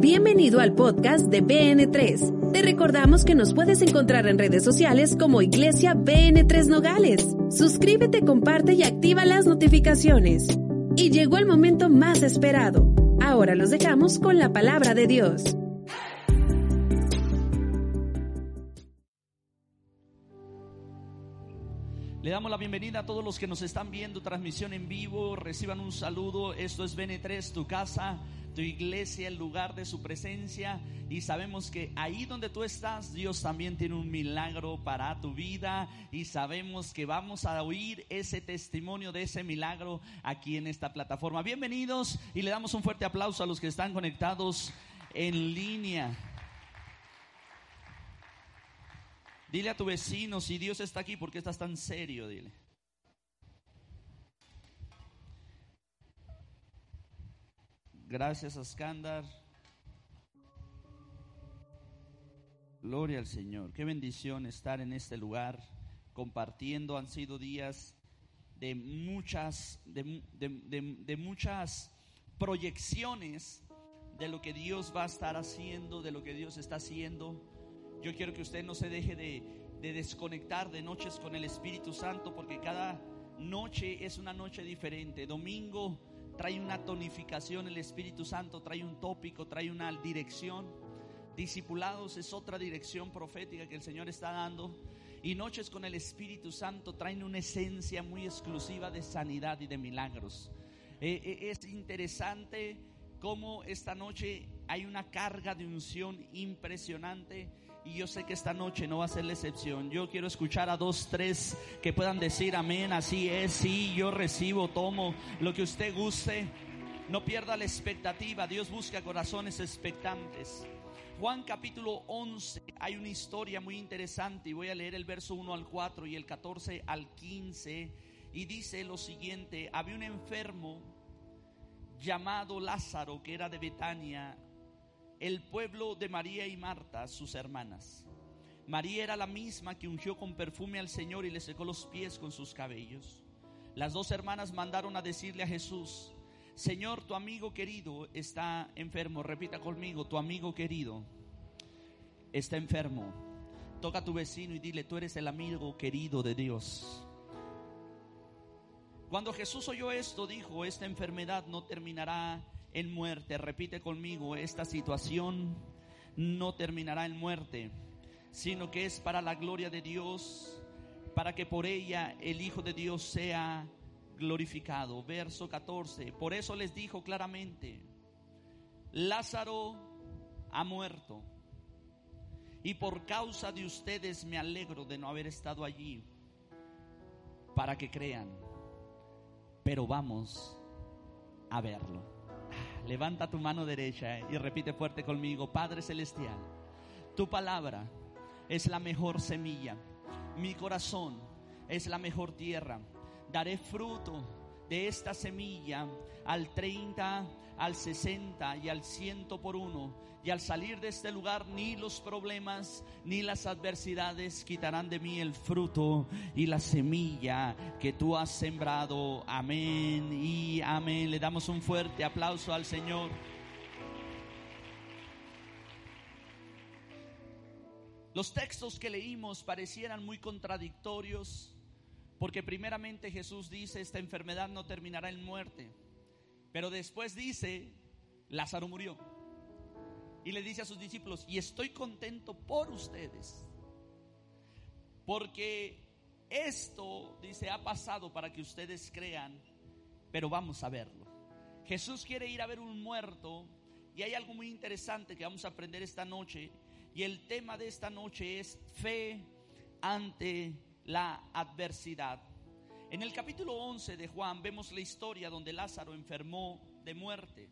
Bienvenido al podcast de BN3. Te recordamos que nos puedes encontrar en redes sociales como Iglesia BN3 Nogales. Suscríbete, comparte y activa las notificaciones. Y llegó el momento más esperado. Ahora los dejamos con la palabra de Dios. Le damos la bienvenida a todos los que nos están viendo, transmisión en vivo, reciban un saludo. Esto es BN3, tu casa, tu iglesia, el lugar de su presencia. Y sabemos que ahí donde tú estás, Dios también tiene un milagro para tu vida. Y sabemos que vamos a oír ese testimonio de ese milagro aquí en esta plataforma. Bienvenidos y le damos un fuerte aplauso a los que están conectados en línea. Dile a tu vecino, si Dios está aquí, ¿por qué estás tan serio? Dile. Gracias, Askandar. Gloria al Señor. Qué bendición estar en este lugar compartiendo. Han sido días de muchas, de, de, de, muchas proyecciones de lo que Dios va a estar haciendo, de lo que Dios está haciendo. Yo quiero que usted no se deje de, de, desconectar de noches con el Espíritu Santo, porque cada noche es una noche diferente. Domingo trae una tonificación, el Espíritu Santo trae un tópico, trae una dirección. Discipulados es otra dirección profética que el Señor está dando. Y noches con el Espíritu Santo traen una esencia muy exclusiva de sanidad y de milagros. Eh, eh, es interesante cómo esta noche hay una carga de unción impresionante y yo sé que esta noche no va a ser la excepción. Yo quiero escuchar a dos, tres que puedan decir amén, así es, sí, yo recibo, tomo lo que usted guste. No pierda la expectativa, Dios busca corazones expectantes. Juan capítulo 11, hay una historia muy interesante y voy a leer el verso 1 al 4 y el 14 al 15 y dice lo siguiente, había un enfermo llamado Lázaro que era de Betania el pueblo de María y Marta, sus hermanas. María era la misma que ungió con perfume al Señor y le secó los pies con sus cabellos. Las dos hermanas mandaron a decirle a Jesús, Señor, tu amigo querido está enfermo. Repita conmigo, tu amigo querido está enfermo. Toca a tu vecino y dile, tú eres el amigo querido de Dios. Cuando Jesús oyó esto, dijo, esta enfermedad no terminará en muerte. Repite conmigo, esta situación no terminará en muerte, sino que es para la gloria de Dios, para que por ella el Hijo de Dios sea glorificado. Verso 14. Por eso les dijo claramente, Lázaro ha muerto. Y por causa de ustedes me alegro de no haber estado allí para que crean. Pero vamos a verlo. Levanta tu mano derecha y repite fuerte conmigo, Padre Celestial, tu palabra es la mejor semilla, mi corazón es la mejor tierra, daré fruto de esta semilla al 30, al 60 y al 100 por uno. Y al salir de este lugar, ni los problemas ni las adversidades quitarán de mí el fruto y la semilla que tú has sembrado. Amén y amén. Le damos un fuerte aplauso al Señor. Los textos que leímos parecieran muy contradictorios porque primeramente Jesús dice, esta enfermedad no terminará en muerte. Pero después dice, Lázaro murió. Y le dice a sus discípulos, y estoy contento por ustedes. Porque esto, dice, ha pasado para que ustedes crean, pero vamos a verlo. Jesús quiere ir a ver un muerto y hay algo muy interesante que vamos a aprender esta noche. Y el tema de esta noche es fe ante la adversidad. En el capítulo 11 de Juan vemos la historia donde Lázaro enfermó de muerte.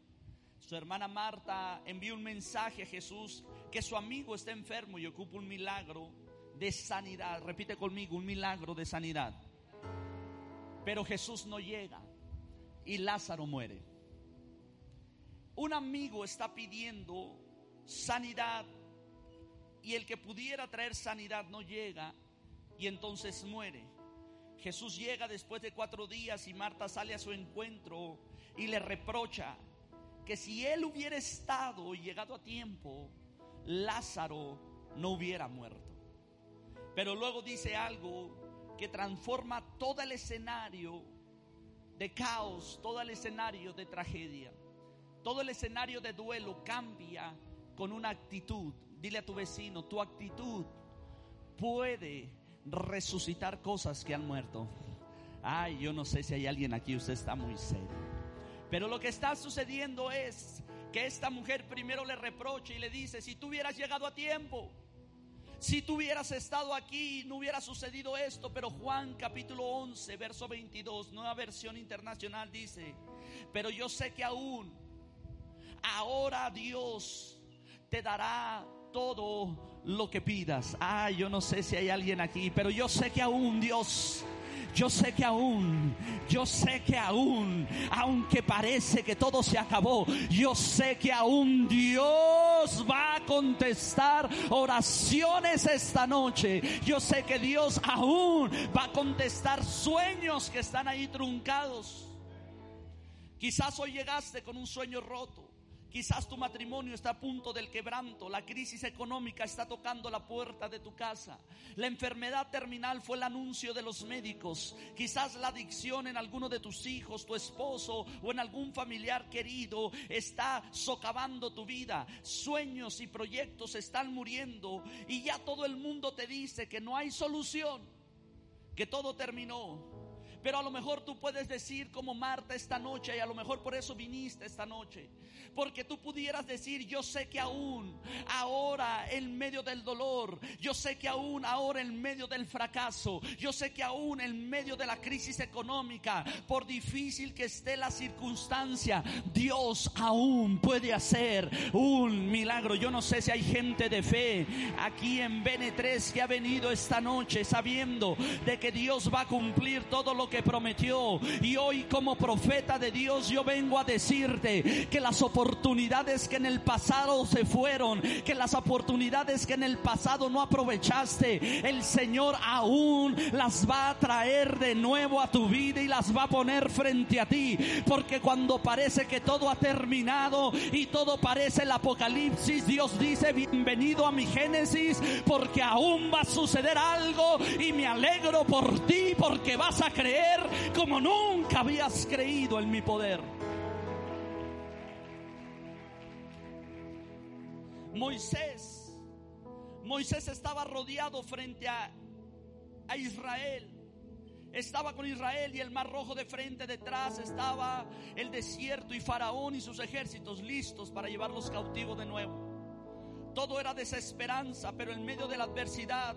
Su hermana Marta envía un mensaje a Jesús que su amigo está enfermo y ocupa un milagro de sanidad. Repite conmigo, un milagro de sanidad. Pero Jesús no llega y Lázaro muere. Un amigo está pidiendo sanidad y el que pudiera traer sanidad no llega y entonces muere. Jesús llega después de cuatro días y Marta sale a su encuentro y le reprocha que si él hubiera estado y llegado a tiempo, Lázaro no hubiera muerto. Pero luego dice algo que transforma todo el escenario de caos, todo el escenario de tragedia, todo el escenario de duelo cambia con una actitud. Dile a tu vecino, tu actitud puede resucitar cosas que han muerto. Ay, yo no sé si hay alguien aquí, usted está muy serio. Pero lo que está sucediendo es que esta mujer primero le reprocha y le dice, si tú hubieras llegado a tiempo, si tú hubieras estado aquí, no hubiera sucedido esto. Pero Juan capítulo 11, verso 22, nueva versión internacional dice, pero yo sé que aún, ahora Dios te dará todo lo que pidas. Ah, yo no sé si hay alguien aquí, pero yo sé que aún Dios yo sé que aún, yo sé que aún, aunque parece que todo se acabó, yo sé que aún Dios va a contestar oraciones esta noche. Yo sé que Dios aún va a contestar sueños que están ahí truncados. Quizás hoy llegaste con un sueño roto. Quizás tu matrimonio está a punto del quebranto, la crisis económica está tocando la puerta de tu casa, la enfermedad terminal fue el anuncio de los médicos, quizás la adicción en alguno de tus hijos, tu esposo o en algún familiar querido está socavando tu vida, sueños y proyectos están muriendo y ya todo el mundo te dice que no hay solución, que todo terminó. Pero a lo mejor tú puedes decir como Marta esta noche y a lo mejor por eso viniste esta noche porque tú pudieras decir, yo sé que aún, ahora en medio del dolor, yo sé que aún ahora en medio del fracaso, yo sé que aún en medio de la crisis económica, por difícil que esté la circunstancia, Dios aún puede hacer un milagro. Yo no sé si hay gente de fe aquí en BN3 que ha venido esta noche sabiendo de que Dios va a cumplir todo lo que prometió. Y hoy como profeta de Dios yo vengo a decirte que las oportunidades que en el pasado se fueron, que las oportunidades que en el pasado no aprovechaste, el Señor aún las va a traer de nuevo a tu vida y las va a poner frente a ti. Porque cuando parece que todo ha terminado y todo parece el apocalipsis, Dios dice, bienvenido a mi Génesis, porque aún va a suceder algo y me alegro por ti porque vas a creer como nunca habías creído en mi poder. Moisés, Moisés estaba rodeado frente a, a Israel. Estaba con Israel y el mar rojo de frente, detrás estaba el desierto y Faraón y sus ejércitos listos para llevarlos cautivos de nuevo. Todo era desesperanza, pero en medio de la adversidad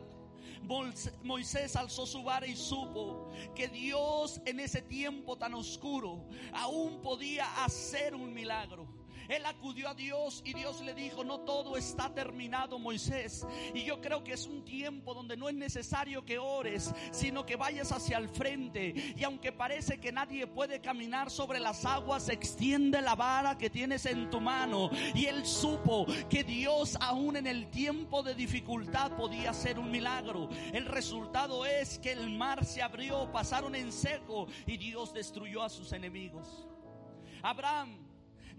Moisés alzó su vara y supo que Dios en ese tiempo tan oscuro aún podía hacer un milagro. Él acudió a Dios y Dios le dijo, no todo está terminado, Moisés. Y yo creo que es un tiempo donde no es necesario que ores, sino que vayas hacia el frente. Y aunque parece que nadie puede caminar sobre las aguas, extiende la vara que tienes en tu mano. Y él supo que Dios aún en el tiempo de dificultad podía hacer un milagro. El resultado es que el mar se abrió, pasaron en seco y Dios destruyó a sus enemigos. Abraham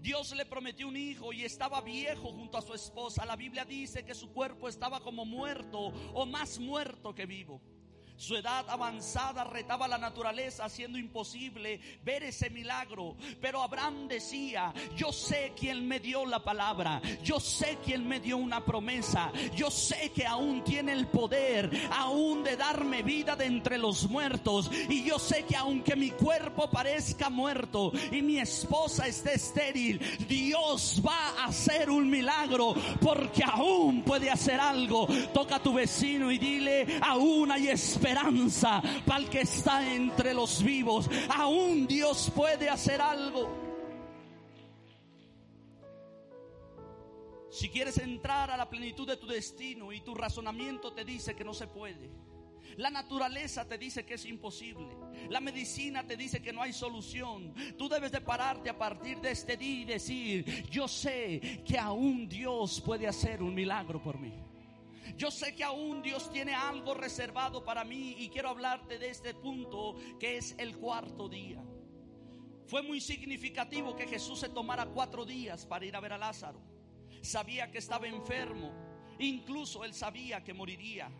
Dios le prometió un hijo y estaba viejo junto a su esposa. La Biblia dice que su cuerpo estaba como muerto o más muerto que vivo. Su edad avanzada retaba la naturaleza, haciendo imposible ver ese milagro. Pero Abraham decía, yo sé quién me dio la palabra, yo sé quién me dio una promesa, yo sé que aún tiene el poder, aún de darme vida de entre los muertos. Y yo sé que aunque mi cuerpo parezca muerto y mi esposa esté estéril, Dios va a hacer un milagro porque aún puede hacer algo. Toca a tu vecino y dile, aún hay esperanza esperanza para el que está entre los vivos. Aún Dios puede hacer algo. Si quieres entrar a la plenitud de tu destino y tu razonamiento te dice que no se puede. La naturaleza te dice que es imposible. La medicina te dice que no hay solución. Tú debes de pararte a partir de este día y decir, yo sé que aún Dios puede hacer un milagro por mí. Yo sé que aún Dios tiene algo reservado para mí y quiero hablarte de este punto que es el cuarto día. Fue muy significativo que Jesús se tomara cuatro días para ir a ver a Lázaro. Sabía que estaba enfermo, incluso él sabía que moriría.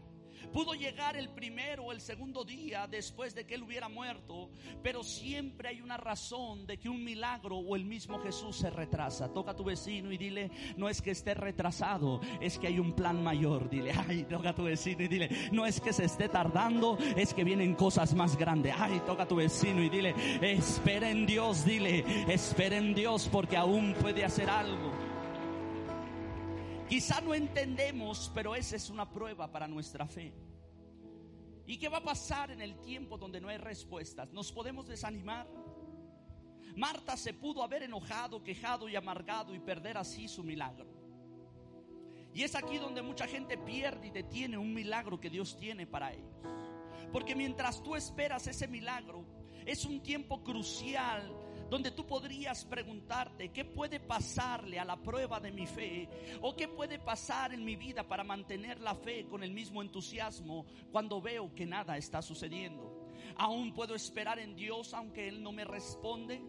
Pudo llegar el primero o el segundo día después de que él hubiera muerto, pero siempre hay una razón de que un milagro o el mismo Jesús se retrasa. Toca a tu vecino y dile, no es que esté retrasado, es que hay un plan mayor. Dile, ay, toca a tu vecino y dile, no es que se esté tardando, es que vienen cosas más grandes. Ay, toca a tu vecino y dile, espera en Dios, dile, espera en Dios porque aún puede hacer algo. Quizá no entendemos, pero esa es una prueba para nuestra fe. ¿Y qué va a pasar en el tiempo donde no hay respuestas? ¿Nos podemos desanimar? Marta se pudo haber enojado, quejado y amargado y perder así su milagro. Y es aquí donde mucha gente pierde y detiene un milagro que Dios tiene para ellos. Porque mientras tú esperas ese milagro, es un tiempo crucial donde tú podrías preguntarte qué puede pasarle a la prueba de mi fe o qué puede pasar en mi vida para mantener la fe con el mismo entusiasmo cuando veo que nada está sucediendo. Aún puedo esperar en Dios aunque Él no me responde.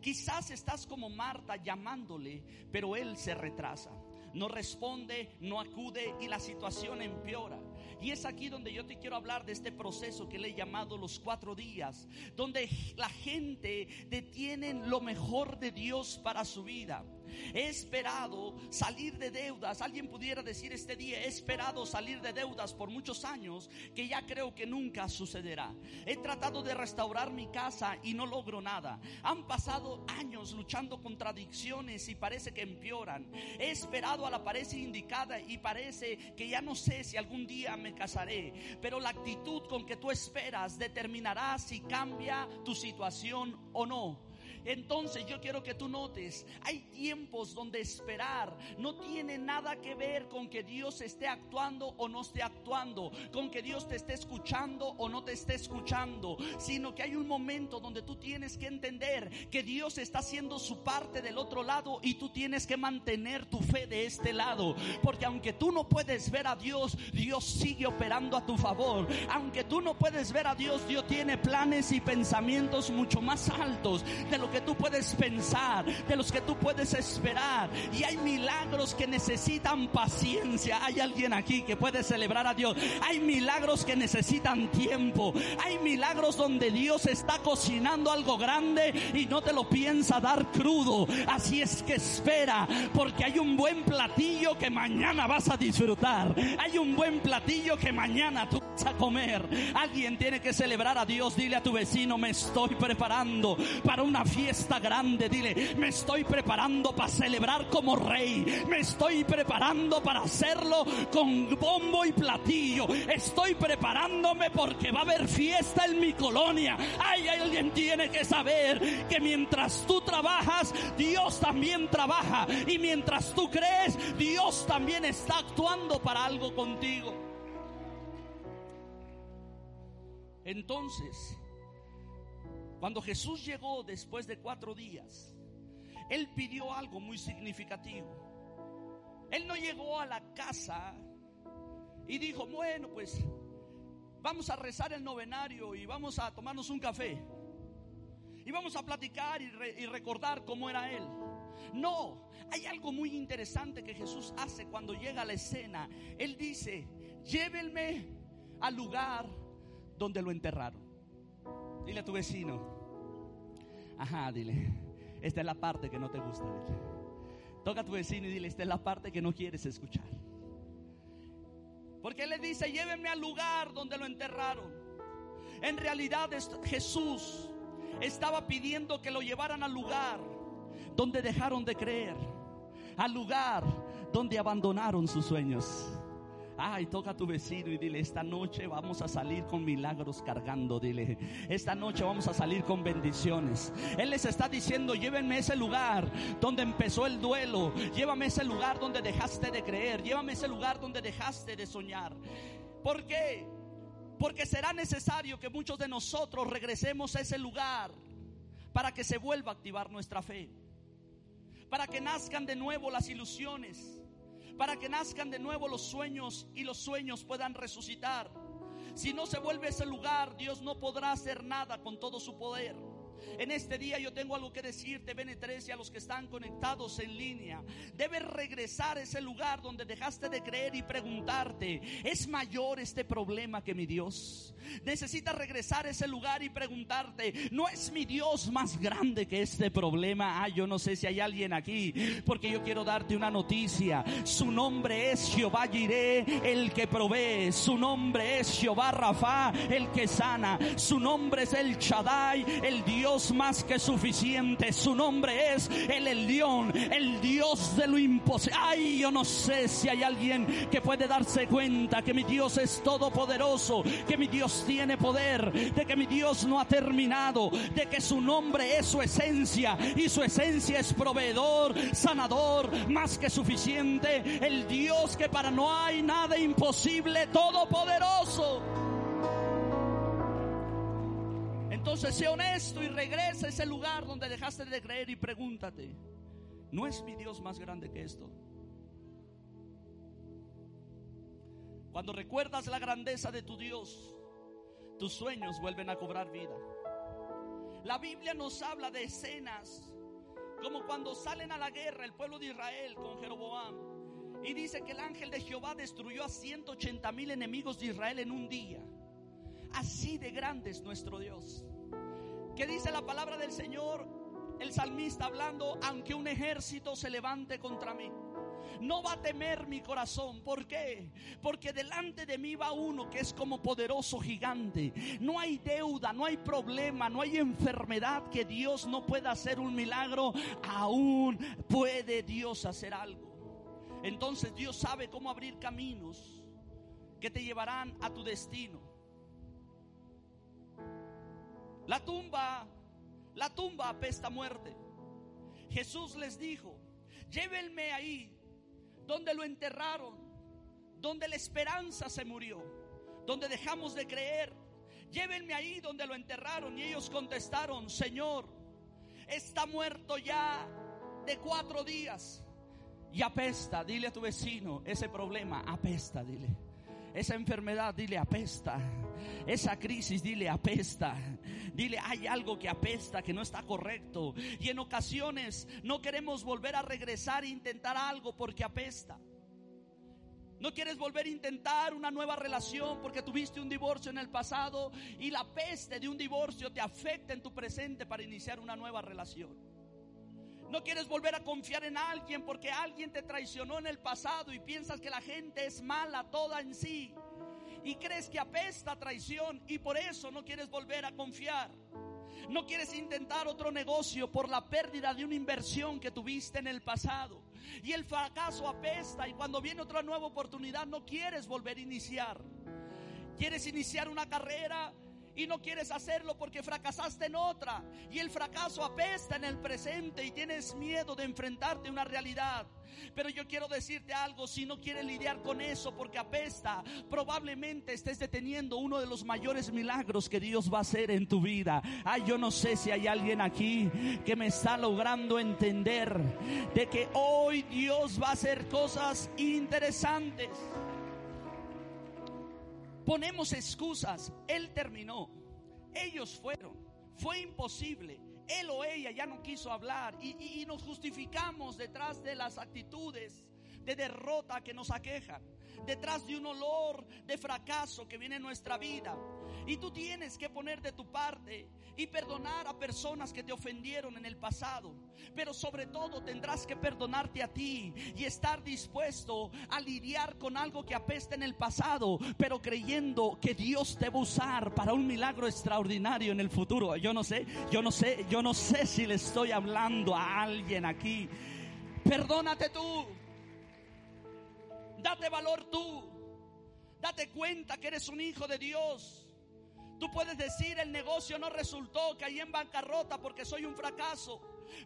Quizás estás como Marta llamándole, pero Él se retrasa no responde, no acude y la situación empeora. Y es aquí donde yo te quiero hablar de este proceso que le he llamado los cuatro días, donde la gente detiene lo mejor de Dios para su vida. He esperado salir de deudas. Alguien pudiera decir este día, he esperado salir de deudas por muchos años que ya creo que nunca sucederá. He tratado de restaurar mi casa y no logro nada. Han pasado años luchando contra adicciones y parece que empeoran. He esperado a la pareja indicada y parece que ya no sé si algún día me casaré. Pero la actitud con que tú esperas determinará si cambia tu situación o no. Entonces yo quiero que tú notes, hay tiempos donde esperar no tiene nada que ver con que Dios esté actuando o no esté actuando, con que Dios te esté escuchando o no te esté escuchando, sino que hay un momento donde tú tienes que entender que Dios está haciendo su parte del otro lado y tú tienes que mantener tu fe de este lado, porque aunque tú no puedes ver a Dios, Dios sigue operando a tu favor. Aunque tú no puedes ver a Dios, Dios tiene planes y pensamientos mucho más altos de lo que tú puedes pensar, de los que tú puedes esperar. Y hay milagros que necesitan paciencia. Hay alguien aquí que puede celebrar a Dios. Hay milagros que necesitan tiempo. Hay milagros donde Dios está cocinando algo grande y no te lo piensa dar crudo. Así es que espera, porque hay un buen platillo que mañana vas a disfrutar. Hay un buen platillo que mañana tú a comer. Alguien tiene que celebrar a Dios. Dile a tu vecino, me estoy preparando para una fiesta grande. Dile, me estoy preparando para celebrar como rey. Me estoy preparando para hacerlo con bombo y platillo. Estoy preparándome porque va a haber fiesta en mi colonia. Hay alguien tiene que saber que mientras tú trabajas, Dios también trabaja. Y mientras tú crees, Dios también está actuando para algo contigo. Entonces, cuando Jesús llegó después de cuatro días, Él pidió algo muy significativo. Él no llegó a la casa y dijo, bueno, pues vamos a rezar el novenario y vamos a tomarnos un café. Y vamos a platicar y, recordar cómo era Él. No, hay algo muy interesante que Jesús hace cuando llega a la escena. Él dice, llévenme al lugar donde lo enterraron. Dile a tu vecino, Ajá, dile. Esta es la parte que no te gusta. Toca a tu vecino y dile, esta es la parte que no quieres escuchar. Porque él le dice, llévenme al lugar donde lo enterraron. En realidad Jesús estaba pidiendo que lo llevaran al lugar donde dejaron de creer. Al lugar donde abandonaron sus sueños Ay, toca a tu vecino y dile, esta noche vamos a salir con milagros cargando, dile. Esta noche vamos a salir con bendiciones. Él les está diciendo, llévenme a ese lugar donde empezó el duelo. Llévame a ese lugar donde dejaste de creer. Llévame a ese lugar donde dejaste de soñar. ¿Por qué? Porque será necesario que muchos de nosotros regresemos a ese lugar para que se vuelva a activar nuestra fe. Para que nazcan de nuevo las ilusiones para que nazcan de nuevo los sueños y los sueños puedan resucitar. Si no se vuelve ese lugar, Dios no podrá hacer nada con todo su poder. En este día yo tengo algo que decirte, Bene3 y a los que están conectados en línea. Debes regresar a ese lugar donde dejaste de creer y preguntarte, ¿es mayor este problema que mi Dios? Necesitas regresar a ese lugar y preguntarte, ¿no es mi Dios más grande que este problema? Ah, yo no sé si hay alguien aquí, porque yo quiero darte una noticia. Su nombre es Jehová Jireh, el que provee. Su nombre es Jehová Rafa, el que sana. Su nombre es el Shaddai, el Dios más que suficiente. Su nombre es el Elión, el Dios de lo imposible. Ay, yo no sé si hay alguien que puede darse cuenta que mi Dios es todopoderoso, que mi Dios tiene poder, de que mi Dios no ha terminado, de que su nombre es su esencia y su esencia es proveedor, sanador, más que suficiente. El Dios que para no hay nada imposible, todopoderoso. Entonces sé honesto y regresa a ese lugar donde dejaste de creer y pregúntate, ¿no es mi Dios más grande que esto? Cuando recuerdas la grandeza de tu Dios, tus sueños vuelven a cobrar vida. La Biblia nos habla de escenas como cuando salen a la guerra el pueblo de Israel con Jeroboam. Y dice que el ángel de Jehová destruyó a 180 mil enemigos de Israel en un día. Así de grande es nuestro Dios. ¿Qué dice la palabra del Señor? El salmista hablando, aunque un ejército se levante contra mí. No va a temer mi corazón. ¿Por qué? Porque delante de mí va uno que es como poderoso gigante. No hay deuda, no hay problema, no hay enfermedad que Dios no pueda hacer un milagro. Aún puede Dios hacer algo. Entonces Dios sabe cómo abrir caminos que te llevarán a tu destino. La tumba, la tumba apesta muerte. Jesús les dijo, llévenme ahí donde lo enterraron, donde la esperanza se murió, donde dejamos de creer. Llévenme ahí donde lo enterraron y ellos contestaron, Señor, está muerto ya de cuatro días y apesta. Dile a tu vecino, ese problema apesta, dile. Esa enfermedad, dile apesta. Esa crisis, dile apesta. Dile, hay algo que apesta, que no está correcto. Y en ocasiones no queremos volver a regresar e intentar algo porque apesta. No quieres volver a intentar una nueva relación porque tuviste un divorcio en el pasado y la peste de un divorcio te afecta en tu presente para iniciar una nueva relación. No quieres volver a confiar en alguien porque alguien te traicionó en el pasado y piensas que la gente es mala toda en sí. Y crees que apesta traición y por eso no quieres volver a confiar. No quieres intentar otro negocio por la pérdida de una inversión que tuviste en el pasado. Y el fracaso apesta y cuando viene otra nueva oportunidad no quieres volver a iniciar. Quieres iniciar una carrera y no quieres hacerlo porque fracasaste en otra y el fracaso apesta en el presente y tienes miedo de enfrentarte a una realidad. Pero yo quiero decirte algo, si no quieres lidiar con eso porque apesta, probablemente estés deteniendo uno de los mayores milagros que Dios va a hacer en tu vida. Ay, yo no sé si hay alguien aquí que me está logrando entender de que hoy Dios va a hacer cosas interesantes. Ponemos excusas. Él terminó. Ellos fueron. Fue imposible. Él o ella ya no quiso hablar y, nos justificamos detrás de las actitudes de derrota que nos aquejan, detrás de un olor de fracaso que viene en nuestra vida. Y tú tienes que poner de tu parte y perdonar a personas que te ofendieron en el pasado. Pero sobre todo tendrás que perdonarte a ti y estar dispuesto a lidiar con algo que apesta en el pasado, pero creyendo que Dios te va a usar para un milagro extraordinario en el futuro. Yo no sé, yo no sé, yo no sé si le estoy hablando a alguien aquí. Perdónate tú. Date valor tú. Date cuenta que eres un hijo de Dios. Tú puedes decir el negocio no resultó, caí en bancarrota porque soy un fracaso.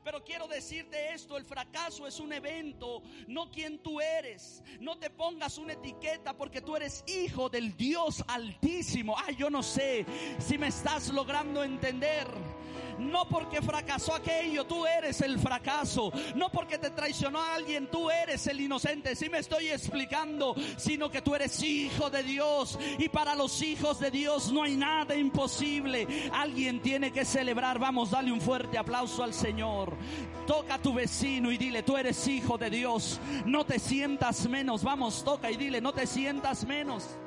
Pero quiero decirte esto, el fracaso es un evento, no quien tú eres. No te pongas una etiqueta porque tú eres hijo del Dios altísimo. Ay, yo no sé si me estás logrando entender. No porque fracasó aquello, tú eres el fracaso. No porque te traicionó alguien, tú eres el inocente. Si me estoy explicando, sino que tú eres hijo de Dios. Y para los hijos de Dios no hay nada imposible. Alguien tiene que celebrar. Vamos, dale un fuerte aplauso al Señor. Toca a tu vecino y dile, tú eres hijo de Dios. No te sientas menos. Vamos, toca y dile, no te sientas menos.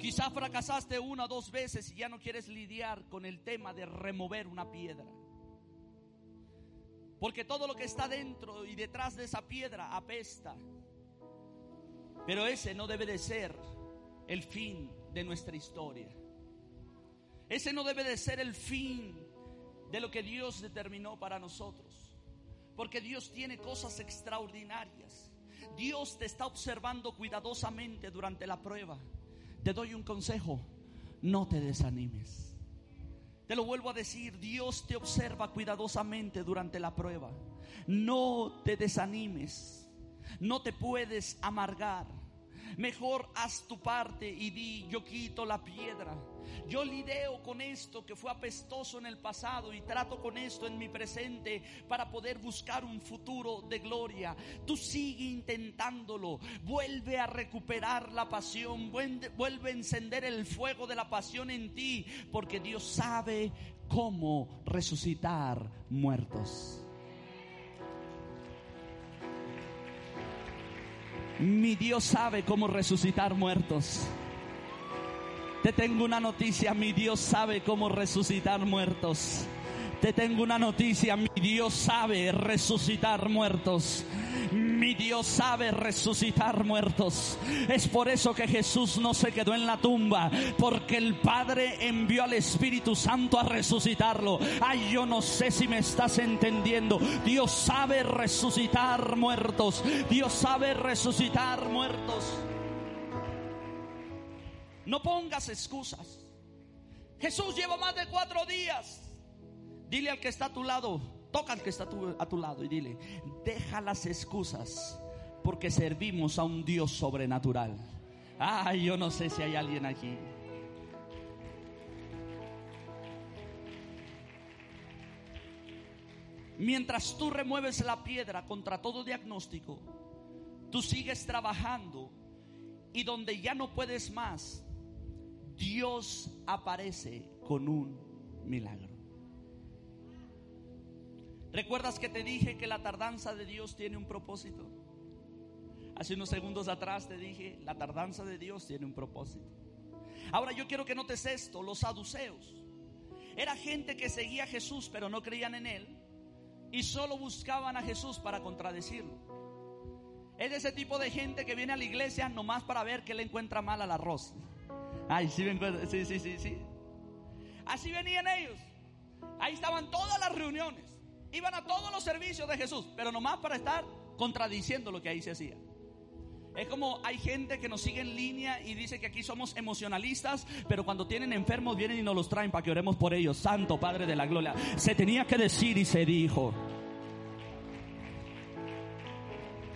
Quizá fracasaste una o dos veces y ya no quieres lidiar con el tema de remover una piedra. Porque todo lo que está dentro y detrás de esa piedra apesta. Pero ese no debe de ser el fin de nuestra historia. Ese no debe de ser el fin de lo que Dios determinó para nosotros. Porque Dios tiene cosas extraordinarias. Dios te está observando cuidadosamente durante la prueba. Te doy un consejo, no te desanimes. Te lo vuelvo a decir, Dios te observa cuidadosamente durante la prueba. No te desanimes, no te puedes amargar. Mejor haz tu parte y di, yo quito la piedra. Yo lidio con esto que fue apestoso en el pasado y trato con esto en mi presente para poder buscar un futuro de gloria. Tú sigue intentándolo. Vuelve a recuperar la pasión. Vuelve a encender el fuego de la pasión en ti porque Dios sabe cómo resucitar muertos. Mi Dios sabe cómo resucitar muertos. Te tengo una noticia, mi Dios sabe cómo resucitar muertos. Te tengo una noticia, mi Dios sabe resucitar muertos. Dios sabe resucitar muertos. Es por eso que Jesús no se quedó en la tumba, porque el Padre envió al Espíritu Santo a resucitarlo. Ay, yo no sé si me estás entendiendo. Dios sabe resucitar muertos. Dios sabe resucitar muertos. No pongas excusas. Jesús lleva más de cuatro días Dile al que está a tu lado, toca al que está a tu, lado y dile, deja las excusas porque servimos a un Dios sobrenatural. Ay, yo no sé si hay alguien aquí. Mientras tú remueves la piedra contra todo diagnóstico, tú sigues trabajando y donde ya no puedes más, Dios aparece con un milagro. ¿Recuerdas que te dije que la tardanza de Dios tiene un propósito? Hace unos segundos atrás te dije, la tardanza de Dios tiene un propósito. Ahora yo quiero que notes esto, los saduceos. Era gente que seguía a Jesús pero no creían en Él y solo buscaban a Jesús para contradecirlo. Es de ese tipo de gente que viene a la iglesia nomás para ver que le encuentra mal al arroz. Ay, sí, sí, sí, sí, sí. Así venían ellos. Ahí estaban todas las reuniones. Iban a todos los servicios de Jesús, pero nomás para estar contradiciendo lo que ahí se hacía. Es como hay gente que nos sigue en línea y dice que aquí somos emocionalistas, pero cuando tienen enfermos vienen y nos los traen para que oremos por ellos. Santo Padre de la Gloria. Se tenía que decir y se dijo.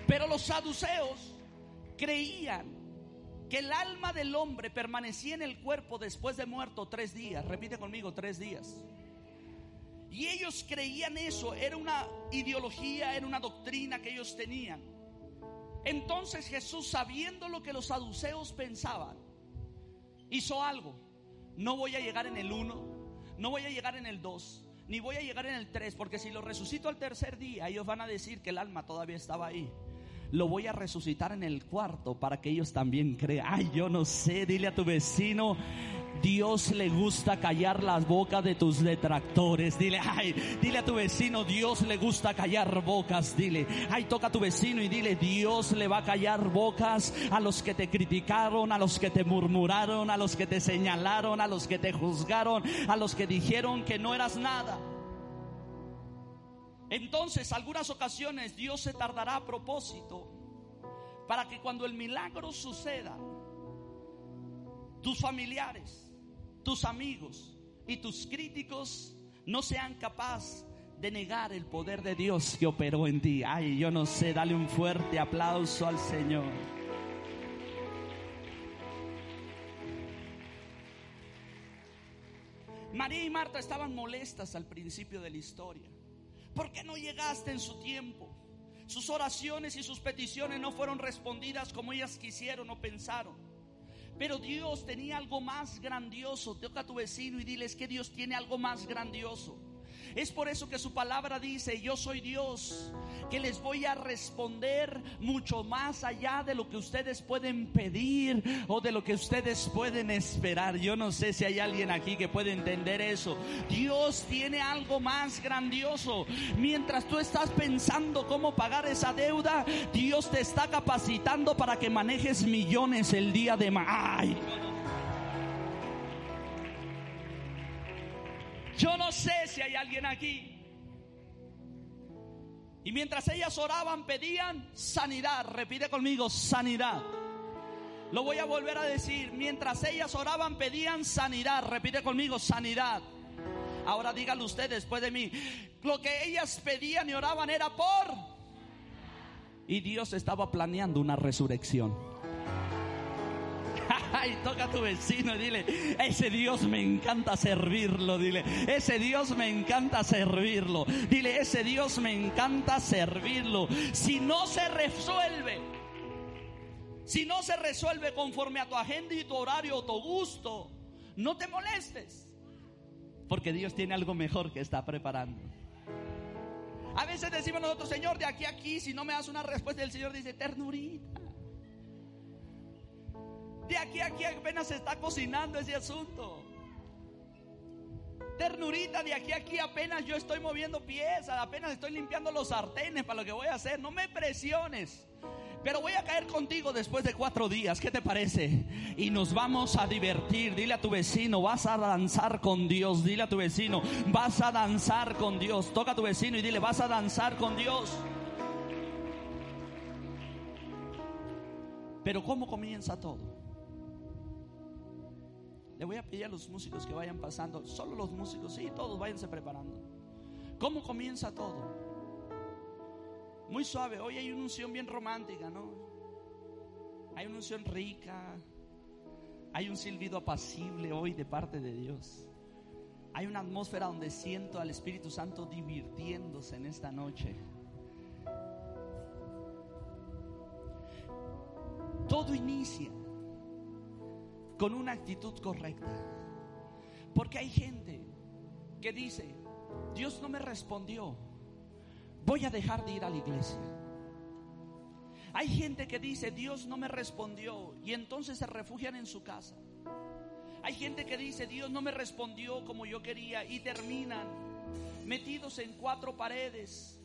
Pero los saduceos creían que el alma del hombre permanecía en el cuerpo después de muerto tres días. Repite conmigo, tres días. Y ellos creían eso, era una ideología, era una doctrina que ellos tenían. Entonces Jesús, sabiendo lo que los saduceos pensaban, hizo algo. No voy a llegar en el 1, no voy a llegar en el 2, ni voy a llegar en el 3, porque si lo resucito al tercer día, ellos van a decir que el alma todavía estaba ahí. Lo voy a resucitar en el cuarto para que ellos también crean. Ay, yo no sé, dile a tu vecino, Dios le gusta callar las bocas de tus detractores. Dile, ay, dile a tu vecino, Dios le gusta callar bocas. Dile, ay, toca a tu vecino y dile, Dios le va a callar bocas a los que te criticaron, a los que te murmuraron, a los que te señalaron, a los que te juzgaron, a los que dijeron que no eras nada. Entonces, algunas ocasiones Dios se tardará a propósito para que cuando el milagro suceda, tus familiares, tus amigos y tus críticos no sean capaces de negar el poder de Dios que operó en ti. Ay, yo no sé, dale un fuerte aplauso al Señor. María y Marta estaban molestas al principio de la historia. ¿Por qué no llegaste en su tiempo? Sus oraciones y sus peticiones no fueron respondidas como ellas quisieron o pensaron. Pero Dios tenía algo más grandioso. Toca a tu vecino y diles que Dios tiene algo más grandioso. Es por eso que su palabra dice, yo soy Dios, que les voy a responder mucho más allá de lo que ustedes pueden pedir o de lo que ustedes pueden esperar. Yo no sé si hay alguien aquí que puede entender eso. Dios tiene algo más grandioso. Mientras tú estás pensando cómo pagar esa deuda, Dios te está capacitando para que manejes millones el día de mañana. Yo no sé si hay alguien aquí. Y mientras ellas oraban, pedían sanidad. Repite conmigo, sanidad. Lo voy a volver a decir. Mientras ellas oraban, pedían sanidad. Repite conmigo, sanidad. Ahora díganlo usted después de mí. Lo que ellas pedían y oraban era por... Y Dios estaba planeando una resurrección. Ay, toca a tu vecino y dile, ese Dios me encanta servirlo, dile, ese Dios me encanta servirlo, dile, ese Dios me encanta servirlo. Si no se resuelve, si no se resuelve conforme a tu agenda y tu horario o tu gusto, no te molestes, porque Dios tiene algo mejor que está preparando. A veces decimos nosotros, Señor, de aquí a aquí, si no me das una respuesta, el Señor dice, ternurita. De aquí a aquí apenas se está cocinando ese asunto. Ternurita, de aquí a aquí apenas yo estoy moviendo piezas, apenas estoy limpiando los sartenes para lo que voy a hacer. No me presiones. Pero voy a caer contigo después de cuatro días. ¿Qué te parece? Y nos vamos a divertir. Dile a tu vecino, vas a danzar con Dios. Dile a tu vecino, vas a danzar con Dios. Toca a tu vecino y dile, vas a danzar con Dios. Pero ¿cómo comienza todo? Le voy a pedir a los músicos que vayan pasando, solo los músicos, sí, todos váyanse preparando. ¿Cómo comienza todo? Muy suave, hoy hay una unción bien romántica, ¿no? Hay una unción rica, hay un silbido apacible hoy de parte de Dios. Hay una atmósfera donde siento al Espíritu Santo divirtiéndose en esta noche. Todo inicia con una actitud correcta. Porque hay gente que dice, Dios no me respondió, voy a dejar de ir a la iglesia. Hay gente que dice, Dios no me respondió y entonces se refugian en su casa. Hay gente que dice, Dios no me respondió como yo quería y terminan metidos en cuatro paredes,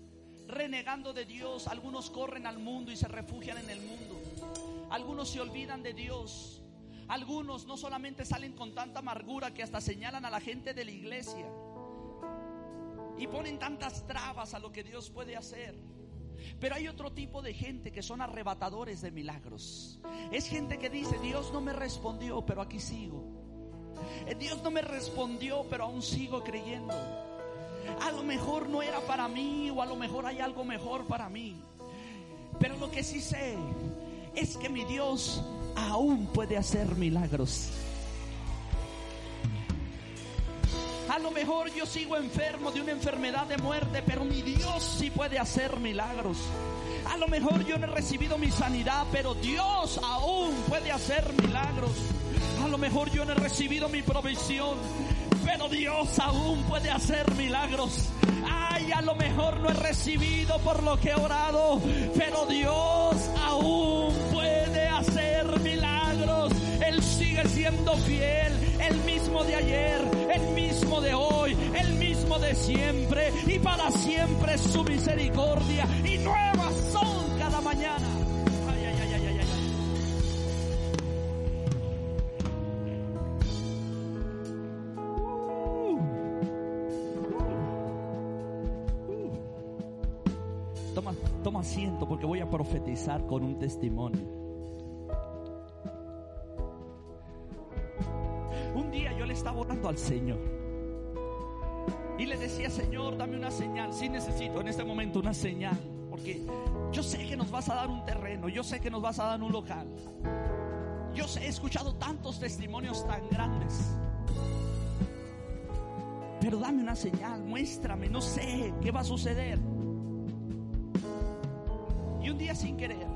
renegando de Dios. Algunos corren al mundo y se refugian en el mundo. Algunos se olvidan de Dios algunos no solamente salen con tanta amargura que hasta señalan a la gente de la iglesia y ponen tantas trabas a lo que Dios puede hacer. Pero hay otro tipo de gente que son arrebatadores de milagros. Es gente que dice, Dios no me respondió, pero aquí sigo. Eh, Dios no me respondió, pero aún sigo creyendo. A lo mejor no era para mí o a lo mejor hay algo mejor para mí. Pero lo que sí sé es que mi Dios aún puede hacer milagros. A lo mejor yo sigo enfermo de una enfermedad de muerte, pero mi Dios sí puede hacer milagros. A lo mejor yo no he recibido mi sanidad, pero Dios aún puede hacer milagros. A lo mejor yo no he recibido mi provisión, pero Dios aún puede hacer milagros. Ay, a lo mejor no he recibido por lo que he orado, pero Dios aún siendo fiel, el mismo de ayer, el mismo de hoy, el mismo de siempre, y para siempre su misericordia, y nuevas son cada mañana. toma, toma asiento porque voy a profetizar con un testimonio. Estaba orando al Señor. Y le decía, Señor, dame una señal. Si necesito en este momento una señal. Porque yo sé que nos vas a dar un terreno. Yo sé que nos vas a dar un local. Yo sé, he escuchado tantos testimonios tan grandes. Pero dame una señal, muéstrame, no sé qué va a suceder. Y un día sin querer,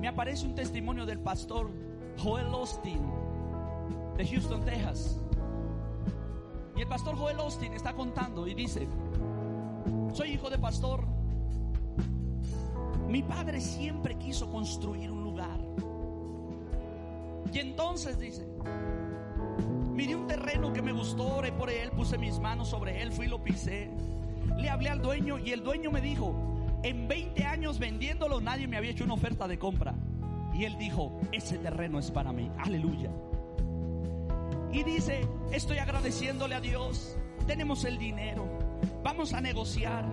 me aparece un testimonio del pastor Joel Austin de Houston, Texas. Y el pastor Joel Austin está contando y dice, soy hijo de pastor. Mi padre siempre quiso construir un lugar. Y entonces dice, Miré un terreno que me gustó, oré por él, puse mis manos sobre él, fui y lo pisé. Le hablé al dueño y el dueño me dijo, en 20 años vendiéndolo nadie me había hecho una oferta de compra. Y él dijo, ese terreno es para mí. Aleluya. Y dice, estoy agradeciéndole a Dios. Tenemos el dinero. Vamos a negociar.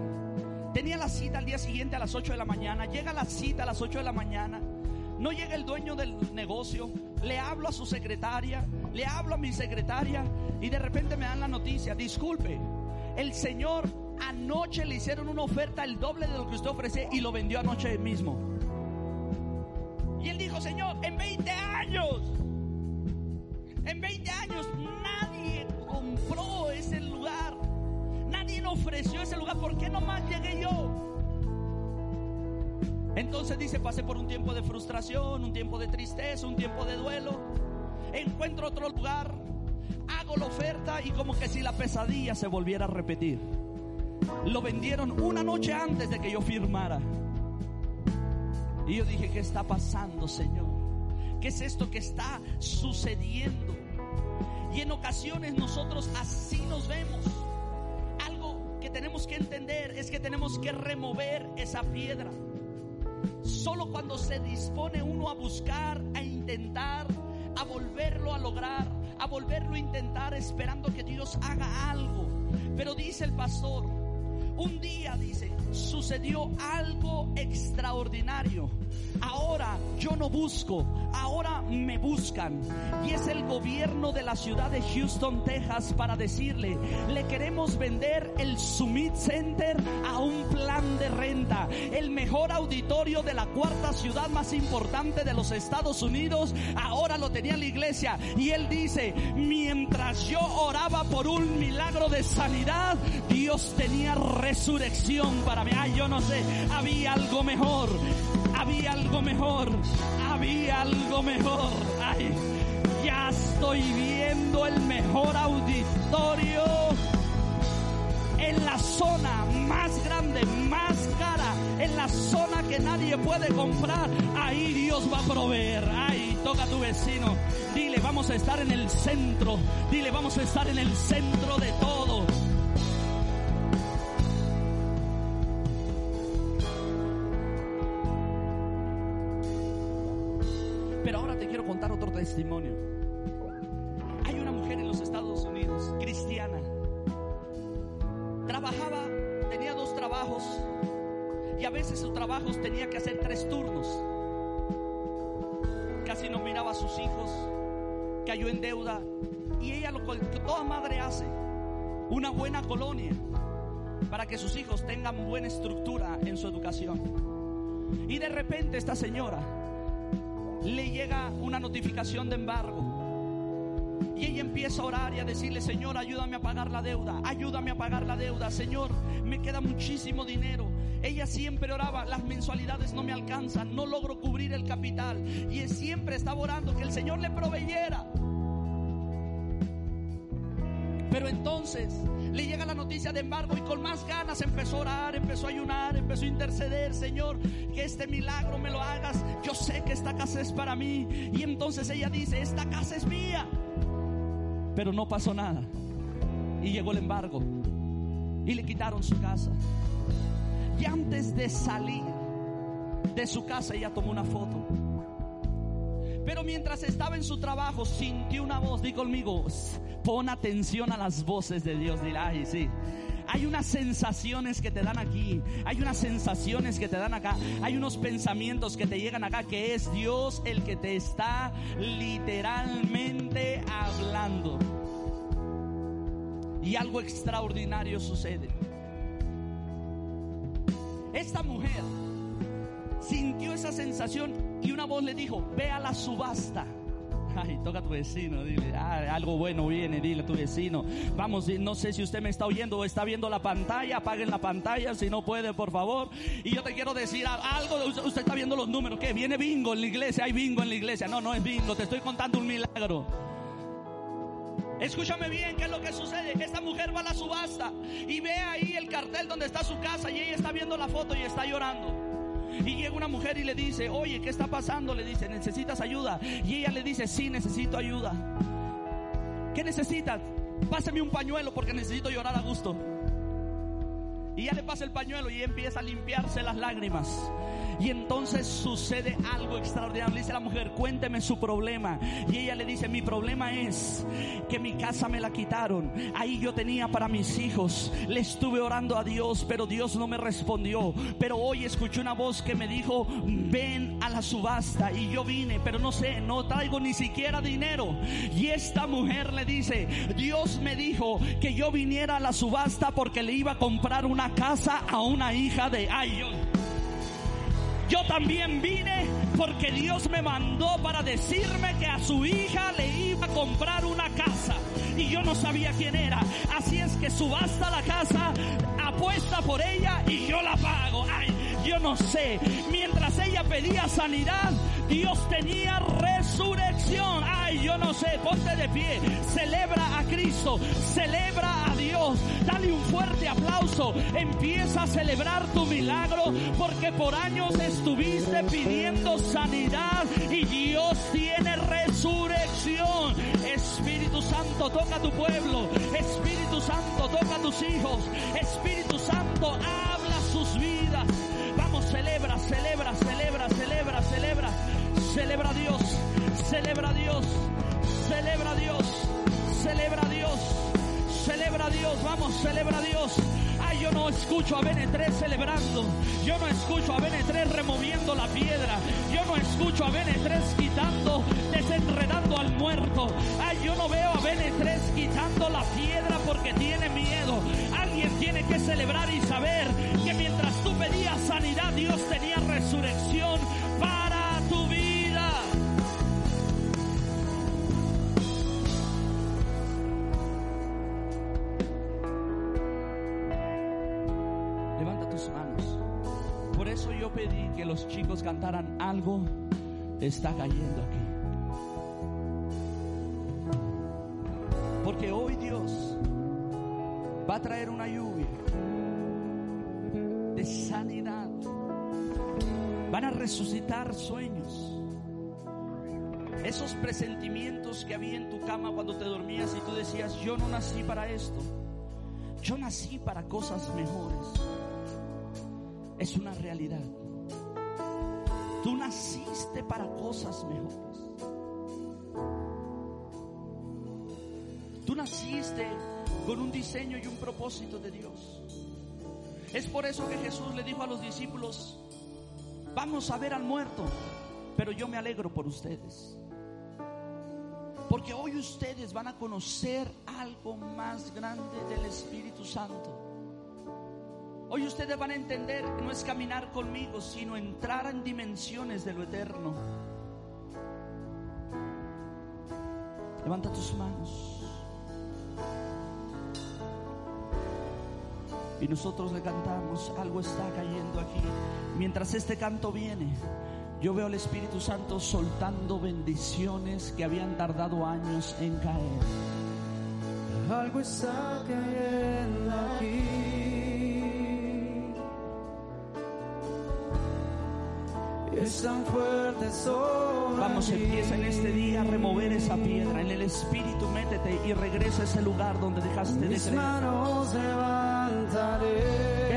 Tenía la cita al día siguiente a las 8 de la mañana. Llega la cita a las 8 de la mañana. No llega el dueño del negocio. Le hablo a su secretaria. Le hablo a mi secretaria. Y de repente me dan la noticia. Disculpe. El señor anoche le hicieron una oferta el doble de lo que usted ofrece y lo vendió anoche mismo. Dice, pasé por un tiempo de frustración, un tiempo de tristeza, un tiempo de duelo. Encuentro otro lugar, hago la oferta y como que si la pesadilla se volviera a repetir. Lo vendieron una noche antes de que yo firmara. Y yo dije, ¿qué está pasando, Señor? ¿Qué es esto que está sucediendo? Y en ocasiones nosotros así nos vemos. Algo que tenemos que entender es que tenemos que remover esa piedra. Solo cuando se dispone uno a buscar, a intentar, a volverlo a lograr, a volverlo a intentar esperando que Dios haga algo. Pero dice el pastor, un día dice, sucedió algo extraordinario. Ahora yo no busco, ahora me buscan. Y es el gobierno de la ciudad de Houston, Texas, para decirle, le queremos vender el Summit Center a un plan de renta. El mejor auditorio de la cuarta ciudad más importante de los Estados Unidos, ahora lo tenía la iglesia. Y él dice, mientras yo oraba por un milagro de sanidad, Dios tenía resurrección para mí. Ay, yo no sé, había algo mejor había algo mejor, había algo mejor. Ay, ya estoy viendo el mejor auditorio en la zona más grande, más cara, en la zona que nadie puede comprar. Ahí Dios va a proveer. Ay, toca a tu vecino. Dile, vamos a estar en el centro. Dile, vamos a estar en el centro de todo. Testimonio. Hay una mujer en los Estados Unidos, cristiana. Trabajaba, tenía dos trabajos y a veces sus trabajos tenía que hacer tres turnos. Casi no miraba a sus hijos, cayó en deuda y ella lo que toda madre hace, una buena colonia para que sus hijos tengan buena estructura en su educación. Y de repente esta señora le llega una notificación de embargo. Y ella empieza a orar y a decirle, Señor, ayúdame a pagar la deuda, ayúdame a pagar la deuda, Señor, me queda muchísimo dinero. Ella siempre oraba, las mensualidades no me alcanzan, no logro cubrir el capital. Y siempre estaba orando que el Señor le proveyera. Pero entonces le llega la noticia de embargo y con más ganas empezó a orar, empezó a ayunar, empezó a interceder, Señor, que este milagro me lo hagas. Yo sé que esta casa es para mí. Y entonces ella dice, esta casa es mía. Pero no pasó nada. Y llegó el embargo. Y le quitaron su casa. Y antes de salir de su casa, ella tomó una foto. Pero mientras estaba en su trabajo, sintió una voz, di conmigo, pon atención a las voces de Dios. Dile, ay, sí. Hay unas sensaciones que te dan aquí, hay unas sensaciones que te dan acá, hay unos pensamientos que te llegan acá, que es Dios el que te está literalmente hablando. Y algo extraordinario sucede. Esta mujer sintió esa sensación y una voz le dijo, ve a la subasta. Ay, toca a tu vecino, dile, ah, algo bueno viene, dile a tu vecino. Vamos, no sé si usted me está oyendo o está viendo la pantalla, apaguen la pantalla si no puede, por favor. Y yo te quiero decir algo, usted está viendo los números, ¿qué? Viene bingo en la iglesia, hay bingo en la iglesia. No, no es bingo, te estoy contando un milagro. Escúchame bien, ¿qué es lo que sucede? Que esta mujer va a la subasta y ve ahí el cartel donde está su casa y ella está viendo la foto y está llorando. Y llega una mujer y le dice, oye, ¿qué está pasando? Le dice, ¿necesitas ayuda? Y ella le dice, sí, necesito ayuda. ¿Qué necesitas? Pásame un pañuelo porque necesito llorar a gusto. Y ya le pasa el pañuelo y empieza a limpiarse las lágrimas. Y entonces sucede algo extraordinario. Le dice la mujer, cuénteme su problema. Y ella le dice, mi problema es que mi casa me la quitaron. Ahí yo tenía para mis hijos. Le estuve orando a Dios, pero Dios no me respondió. Pero hoy escuché una voz que me dijo, ven a la subasta. Y yo vine, pero no sé, no traigo ni siquiera dinero. Y esta mujer le dice, Dios me dijo que yo viniera a la subasta porque le iba a comprar una casa a una hija de Ayon. Yo también vine porque Dios me mandó para decirme que a su hija le iba a comprar una casa y yo no sabía quién era. Así es que subasta la casa, apuesta por ella y yo la pago. Ay, yo no sé. Mientras ella pedía sanidad, Dios tenía resurrección. Ay, yo no sé. Ponte de pie. Celebra a Cristo. Celebra a Dios. Dale un fuerte aplauso. Empieza a celebrar tu milagro porque por años estuviste pidiendo sanidad y Dios tiene resurrección. Espíritu Santo, toca a tu pueblo. Espíritu Santo, toca a tus hijos. Espíritu Santo, habla sus vidas. Vamos, celebra, celebra, celebra, celebra, celebra. Celebra a Dios, celebra a Dios, celebra a Dios, celebra a Dios, celebra a Dios. Vamos, celebra a Dios yo no escucho a BN3 celebrando. Yo no escucho a BN3 removiendo la piedra. Yo no escucho a BN3 quitando, desenredando al muerto. Ay, yo no veo a BN3 quitando la piedra porque tiene miedo. Alguien tiene que celebrar y saber que mientras tú pedías sanidad, Dios tenía resurrección los chicos cantaran algo está cayendo aquí. Porque hoy Dios va a traer una lluvia de sanidad. Van a resucitar sueños. Esos presentimientos que había en tu cama cuando te dormías y tú decías, yo no nací para esto. Yo nací para cosas mejores. Es una realidad. Tú naciste para cosas mejores. Tú naciste con un diseño y un propósito de Dios. Es por eso que Jesús le dijo a los discípulos, vamos a ver al muerto, pero yo me alegro por ustedes. Porque hoy ustedes van a conocer algo más grande del Espíritu Santo. Hoy ustedes van a entender que no es caminar conmigo, sino entrar en dimensiones de lo eterno. Levanta tus manos. Y nosotros le cantamos, algo está cayendo aquí. Mientras este canto viene, yo veo al Espíritu Santo soltando bendiciones que habían tardado años en caer. Algo está cayendo Vamos, empieza en este día a remover esa piedra. En el Espíritu métete y regresa a ese lugar donde dejaste de creer.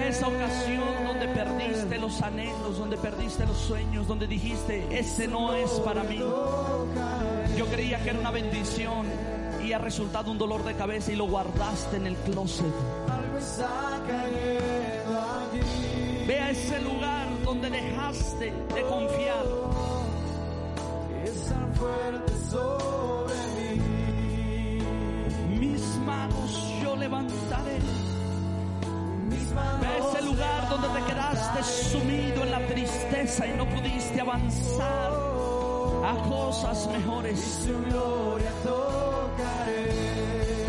Esa ocasión donde perdiste los anhelos, donde perdiste los sueños, donde dijiste, ese no es para mí. Yo creía que era una bendición y ha resultado un dolor de cabeza y lo guardaste en el closet. Algo está cayendo aquí. Ve a ese lugar dejaste de confiar. Es tan fuerte sobre mí. Mis manos yo levantaré. Ese lugar donde te quedaste sumido en la tristeza y no pudiste avanzar a cosas mejores.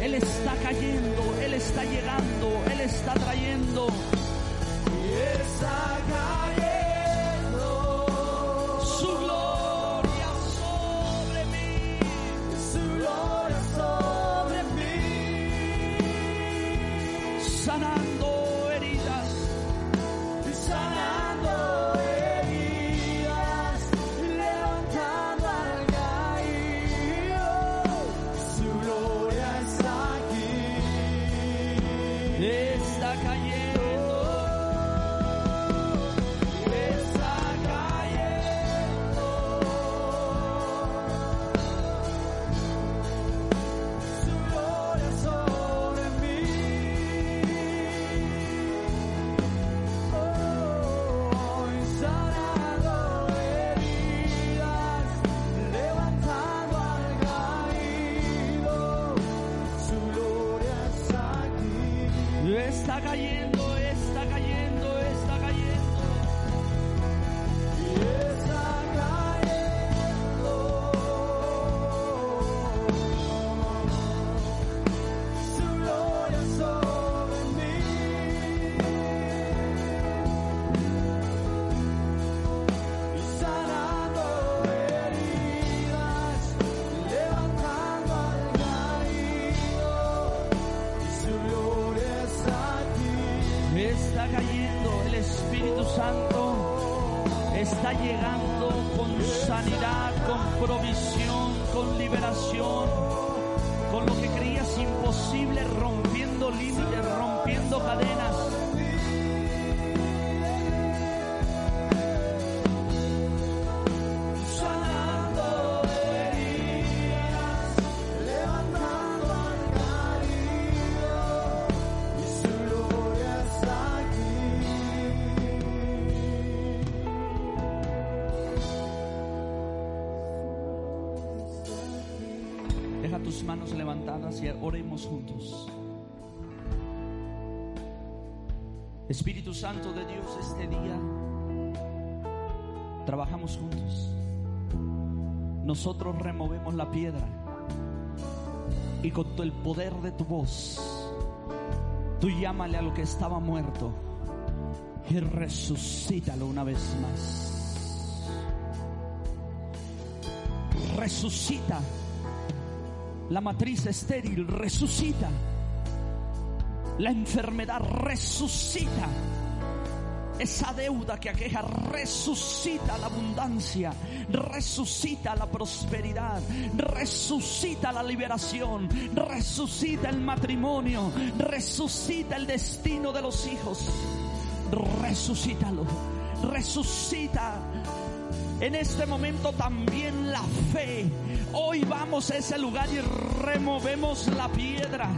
Él está cayendo, Él está llegando, Él está trayendo cayendo, oremos juntos. Espíritu Santo de Dios, este día trabajamos juntos. Nosotros removemos la piedra y con el poder de tu voz, tú llámale a lo que estaba muerto y resucítalo una vez más. Resucita la matriz estéril resucita. La enfermedad resucita. Esa deuda que aqueja resucita la abundancia, resucita la prosperidad, resucita la liberación, resucita el matrimonio, resucita el destino de los hijos. Resucítalo, resucita en este momento también la fe. Hoy vamos a ese lugar y removemos la piedra.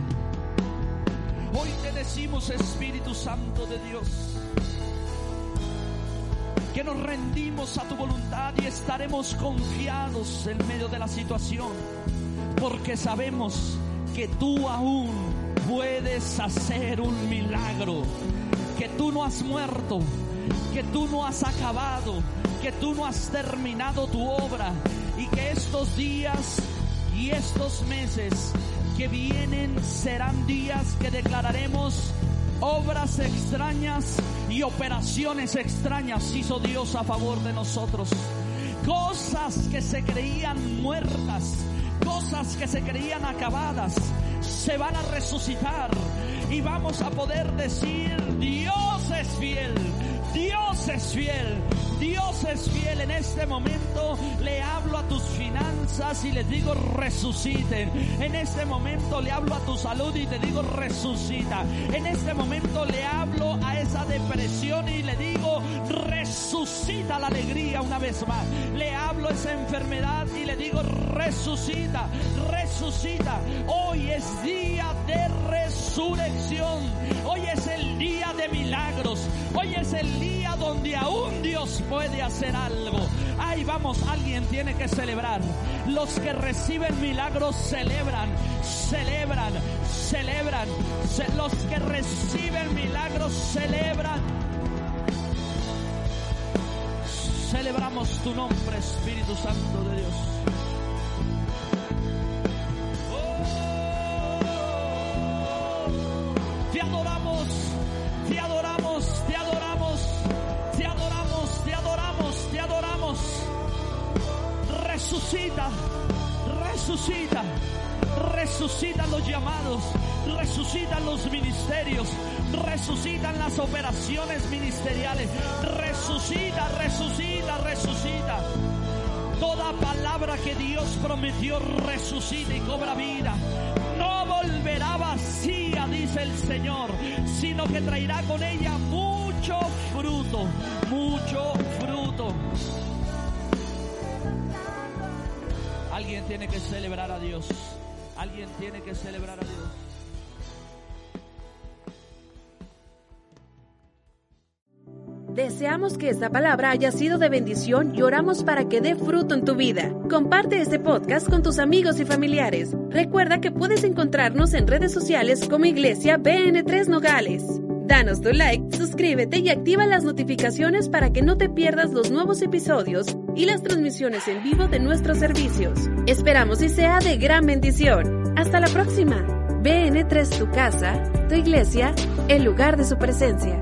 Hoy te decimos, Espíritu Santo de Dios, que nos rendimos a tu voluntad y estaremos confiados en medio de la situación, porque sabemos que tú aún puedes hacer un milagro, que tú no has muerto, que tú no has acabado, que tú no has terminado tu obra y que estos días y estos meses que vienen serán días que declararemos obras extrañas y operaciones extrañas hizo Dios a favor de nosotros. Cosas que se creían muertas, cosas que se creían acabadas, se van a resucitar y vamos a poder decir, Dios es fiel, Dios es fiel, Dios es fiel. En este momento le hablo a tus finanzas y les digo resuciten. En este momento le hablo a tu salud y te digo resucita. En este momento le hablo a esa depresión y le digo resucita la alegría una vez más. Le hablo a esa enfermedad y le digo, resucita, resucita. Hoy es día de resurrección. Hoy es el día de milagros. Hoy es el día donde aún Dios puede hacer algo. Ahí vamos, alguien tiene que celebrar. Los que reciben milagros celebran, celebran, celebran. Ce- Los que reciben milagros celebran. Celebramos tu nombre, Espíritu Santo de Dios. Resucita, resucitan los llamados, resucitan los ministerios, resucitan las operaciones ministeriales, resucita, resucita, resucita. Toda palabra que Dios prometió resucita y cobra vida. No volverá vacía, dice el Señor, sino que traerá con ella mucho fruto, mucho fruto. Alguien tiene que celebrar a Dios. Alguien tiene que celebrar a Dios. Deseamos que esta palabra haya sido de bendición y oramos para que dé fruto en tu vida. Comparte este podcast con tus amigos y familiares. Recuerda que puedes encontrarnos en redes sociales como Iglesia BN3 Nogales. Danos tu like, suscríbete y activa las notificaciones para que no te pierdas los nuevos episodios y las transmisiones en vivo de nuestros servicios. Esperamos y sea de gran bendición. Hasta la próxima. BN3 tu casa, tu iglesia, el lugar de su presencia.